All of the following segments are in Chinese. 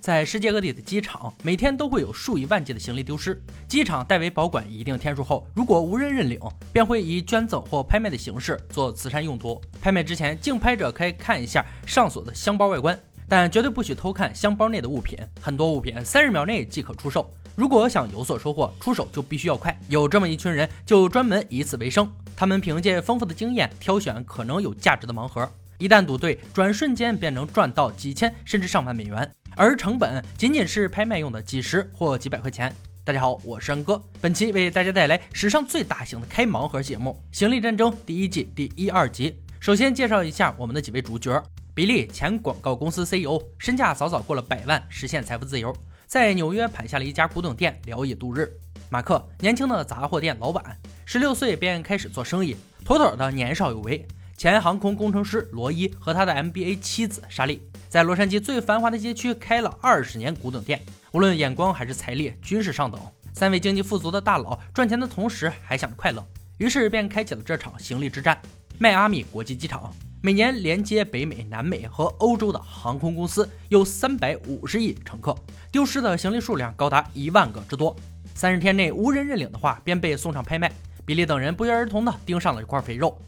在世界各地的机场，每天都会有数以万计的行李丢失。机场代为保管一定天数后，如果无人认领，便会以捐赠或拍卖的形式做慈善用途。拍卖之前，竞拍者可以看一下上锁的箱包外观，但绝对不许偷看箱包内的物品。很多物品三十秒内即可出售。如果想有所收获，出手就必须要快。有这么一群人，就专门以此为生。他们凭借丰富的经验，挑选可能有价值的盲盒。一旦赌对，转瞬间便能赚到几千甚至上万美元，而成本仅仅是拍卖用的几十或几百块钱。大家好，我是安哥，本期为大家带来史上最大型的开盲盒节目《行李战争》第一季第一二集。首先介绍一下我们的几位主角：比利，前广告公司 CEO，身价早早过了百万，实现财富自由，在纽约盘下了一家古董店，聊以度日；马克，年轻的杂货店老板，十六岁便开始做生意，妥妥的年少有为。前航空工程师罗伊和他的 MBA 妻子莎莉，在洛杉矶最繁华的街区开了二十年古董店，无论眼光还是财力均是上等。三位经济富足的大佬赚钱的同时还想着快乐，于是便开启了这场行李之战。迈阿密国际机场每年连接北美、南美和欧洲的航空公司有三百五十亿乘客，丢失的行李数量高达一万个之多。三十天内无人认领的话，便被送上拍卖。比利等人不约而同地盯上了一块肥肉。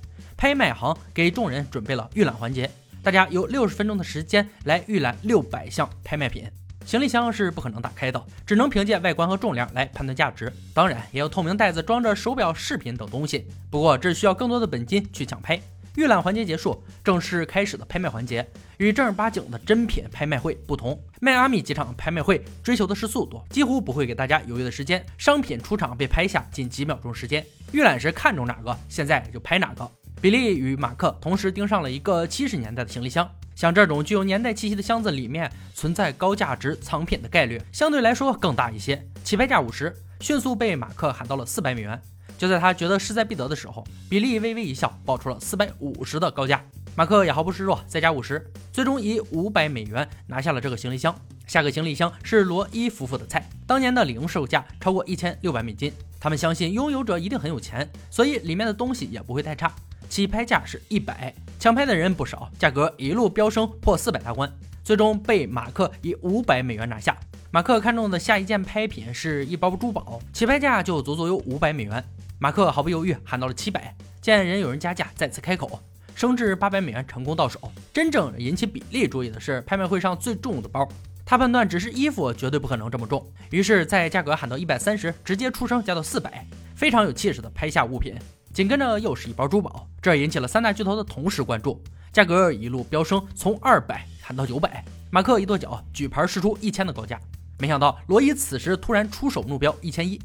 拍卖行给众人准备了预览环节，大家有六十分钟的时间来预览六百项拍卖品。行李箱是不可能打开的，只能凭借外观和重量来判断价值。当然，也有透明袋子装着手表、饰品等东西。不过，这需要更多的本金去抢拍。预览环节结束，正式开始的拍卖环节。与正儿八经的真品拍卖会不同，迈阿密机场拍卖会追求的是速度，几乎不会给大家犹豫的时间。商品出场被拍下，仅几秒钟时间。预览时看中哪个，现在就拍哪个。比利与马克同时盯上了一个七十年代的行李箱，像这种具有年代气息的箱子里面存在高价值藏品的概率相对来说更大一些。起拍价五十，迅速被马克喊到了四百美元。就在他觉得势在必得的时候，比利微微一笑，报出了四百五十的高价。马克也毫不示弱，再加五十，最终以五百美元拿下了这个行李箱。下个行李箱是罗伊夫妇的菜，当年的零售价超过一千六百美金。他们相信拥有者一定很有钱，所以里面的东西也不会太差。起拍价是一百，抢拍的人不少，价格一路飙升破四百大关，最终被马克以五百美元拿下。马克看中的下一件拍品是一包珠宝，起拍价就足足有五百美元。马克毫不犹豫喊到了七百，见人有人加价，再次开口升至八百美元，成功到手。真正引起比利注意的是拍卖会上最重的包，他判断只是衣服绝对不可能这么重，于是，在价格喊到一百三十，直接出声加到四百，非常有气势的拍下物品。紧跟着又是一包珠宝，这引起了三大巨头的同时关注，价格一路飙升，从二百喊到九百。马克一跺脚，举牌试出一千的高价。没想到罗伊此时突然出手目标一千一，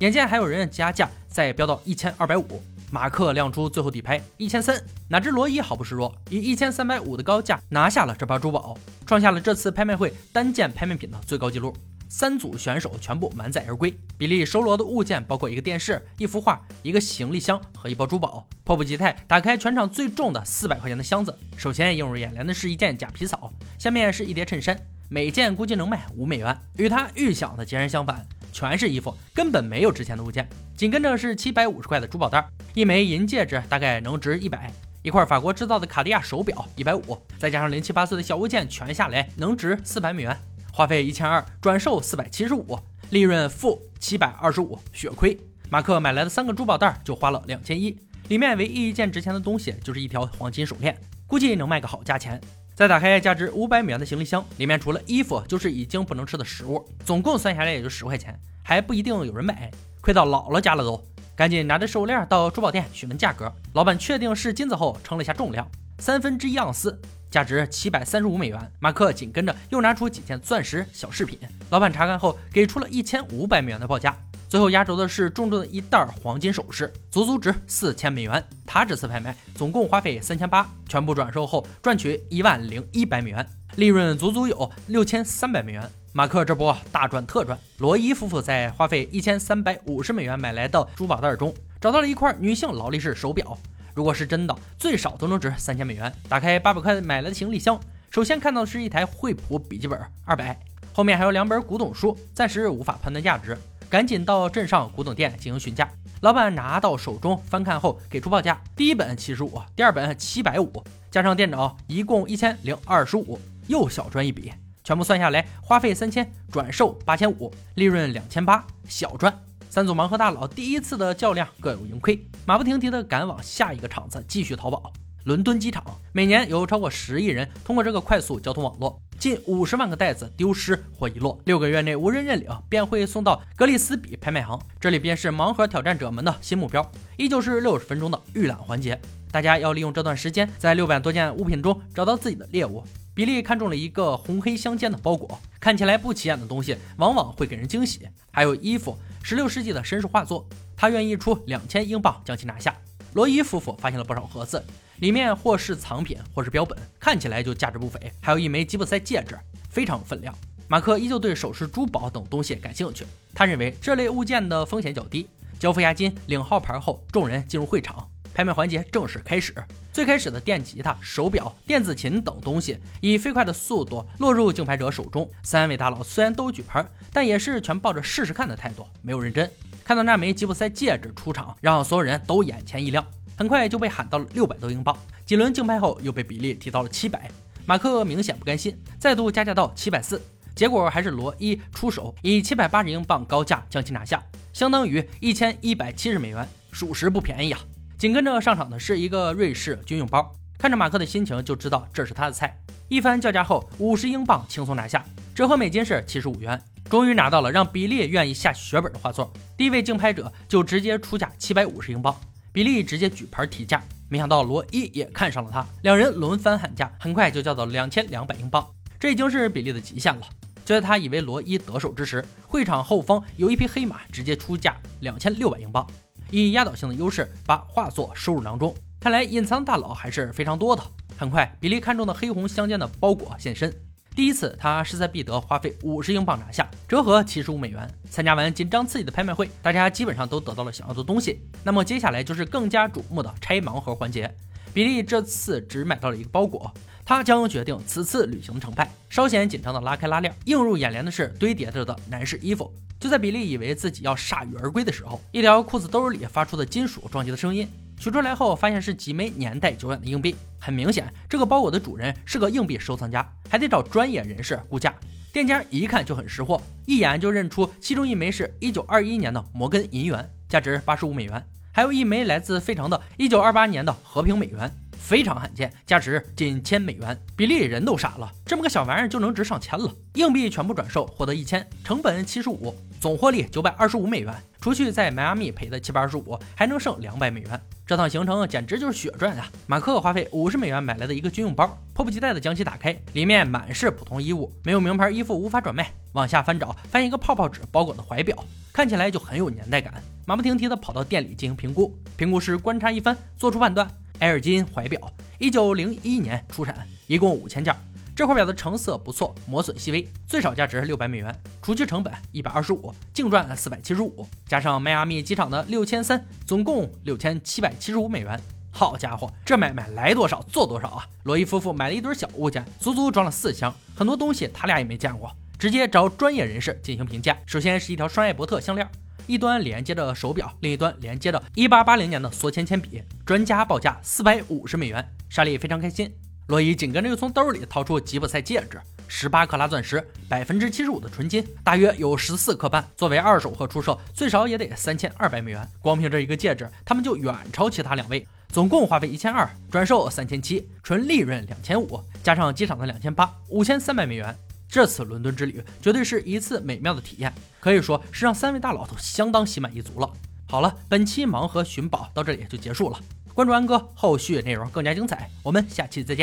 眼见还有人加价，再飙到一千二百五。马克亮出最后底牌一千三，哪知罗伊毫不示弱，以一千三百五的高价拿下了这包珠宝，创下了这次拍卖会单件拍卖品的最高纪录。三组选手全部满载而归。比利收罗的物件包括一个电视、一幅画、一个行李箱和一包珠宝。迫不及待打开全场最重的四百块钱的箱子。首先映入眼帘的是一件假皮草，下面是一叠衬衫，每件估计能卖五美元。与他预想的截然相反，全是衣服，根本没有值钱的物件。紧跟着是七百五十块的珠宝袋，一枚银戒指大概能值一百，一块法国制造的卡地亚手表一百五，再加上零七八碎的小物件，全下来能值四百美元。花费一千二，转售四百七十五，利润负七百二十五，血亏。马克买来的三个珠宝袋就花了两千一，里面唯一一件值钱的东西就是一条黄金手链，估计能卖个好价钱。再打开价值五百美元的行李箱，里面除了衣服就是已经不能吃的食物，总共算下来也就十块钱，还不一定有人买，亏到姥姥家了都。赶紧拿着手链到珠宝店询问价格，老板确定是金子后称了一下重量，三分之一盎司。价值七百三十五美元。马克紧跟着又拿出几件钻石小饰品，老板查看后给出了一千五百美元的报价。最后压轴的是重重的一袋黄金首饰，足足值四千美元。他这次拍卖总共花费三千八，全部转售后赚取一万零一百美元，利润足足有六千三百美元。马克这波大赚特赚。罗伊夫妇在花费一千三百五十美元买来的珠宝袋中找到了一块女性劳力士手表。如果是真的，最少都能值三千美元。打开八百块买来的行李箱，首先看到的是一台惠普笔记本，二百，后面还有两本古董书，暂时无法判断价值。赶紧到镇上古董店进行询价。老板拿到手中翻看后给出报价：第一本七十五，第二本七百五，加上电脑一共一千零二十五。又小赚一笔。全部算下来花费三千，转售八千五，利润两千八，小赚。三组盲盒大佬第一次的较量各有盈亏，马不停蹄的赶往下一个场子继续淘宝。伦敦机场每年有超过十亿人通过这个快速交通网络，近五十万个袋子丢失或遗落，六个月内无人认领便会送到格里斯比拍卖行，这里便是盲盒挑战者们的新目标，依旧是六十分钟的预览环节。大家要利用这段时间，在六百多件物品中找到自己的猎物。比利看中了一个红黑相间的包裹，看起来不起眼的东西，往往会给人惊喜。还有衣服，十六世纪的绅士画作，他愿意出两千英镑将其拿下。罗伊夫妇发现了不少盒子，里面或是藏品，或是标本，看起来就价值不菲。还有一枚吉普赛戒指，非常有分量。马克依旧对首饰、珠宝等东西感兴趣，他认为这类物件的风险较低。交付押金、领号牌后，众人进入会场。拍卖环节正式开始。最开始的电吉他、手表、电子琴等东西以飞快的速度落入竞拍者手中。三位大佬虽然都举牌，但也是全抱着试试看的态度，没有认真。看到那枚吉普赛戒指出场，让所有人都眼前一亮。很快就被喊到了六百多英镑。几轮竞拍后，又被比利提到了七百。马克明显不甘心，再度加价到七百四。结果还是罗伊出手，以七百八十英镑高价将其拿下，相当于一千一百七十美元，属实不便宜啊。紧跟着上场的是一个瑞士军用包，看着马克的心情就知道这是他的菜。一番叫价后，五十英镑轻松拿下，折合美金是七十五元。终于拿到了让比利愿意下血本的画作。第一位竞拍者就直接出价七百五十英镑，比利直接举牌提价，没想到罗伊也看上了他，两人轮番喊价，很快就叫到两千两百英镑，这已经是比利的极限了。就在他以为罗伊得手之时，会场后方有一匹黑马直接出价两千六百英镑。以压倒性的优势把画作收入囊中，看来隐藏大佬还是非常多的。很快，比利看中的黑红相间的包裹现身，第一次他势在必得，花费五十英镑拿下，折合七十五美元。参加完紧张刺激的拍卖会，大家基本上都得到了想要的东西。那么接下来就是更加瞩目的拆盲盒环节。比利这次只买到了一个包裹，他将决定此次旅行的成败。稍显紧张的拉开拉链，映入眼帘的是堆叠着的男士衣服。就在比利以为自己要铩羽而归的时候，一条裤子兜里发出的金属撞击的声音，取出来后发现是几枚年代久远的硬币。很明显，这个包裹的主人是个硬币收藏家，还得找专业人士估价。店家一看就很识货，一眼就认出其中一枚是一九二一年的摩根银元，价值八十五美元；还有一枚来自费城的一九二八年的和平美元。非常罕见，价值近千美元。比利人都傻了，这么个小玩意儿就能值上千了。硬币全部转售，获得一千，成本七十五，总获利九百二十五美元。除去在迈阿密赔的七百二十五，还能剩两百美元。这趟行程简直就是血赚啊！马克花费五十美元买来的一个军用包，迫不及待地将其打开，里面满是普通衣物，没有名牌衣服无法转卖。往下翻找，发现一个泡泡纸包裹的怀表，看起来就很有年代感。马不停蹄地跑到店里进行评估，评估师观察一番，做出判断。埃尔金怀表，一九零一年出产，一共五千件。这块表的成色不错，磨损细微，最少价值六百美元，除去成本一百二十五，净赚四百七十五，加上迈阿密机场的六千三，总共六千七百七十五美元。好家伙，这买卖来多少做多少啊！罗伊夫妇买了一堆小物件，足足装了四箱，很多东西他俩也没见过，直接找专业人士进行评价。首先是一条双艾伯特项链。一端连接着手表，另一端连接着1880年的缩铅铅笔，专家报价四百五十美元。莎莉非常开心。罗伊紧跟着又从兜里掏出吉普赛戒指，十八克拉钻石，百分之七十五的纯金，大约有十四克半。作为二手货出售，最少也得三千二百美元。光凭这一个戒指，他们就远超其他两位。总共花费一千二，转售三千七，纯利润两千五，加上机场的两千八，五千三百美元。这次伦敦之旅绝对是一次美妙的体验，可以说是让三位大佬都相当心满意足了。好了，本期盲盒寻宝到这里就结束了，关注安哥，后续内容更加精彩，我们下期再见。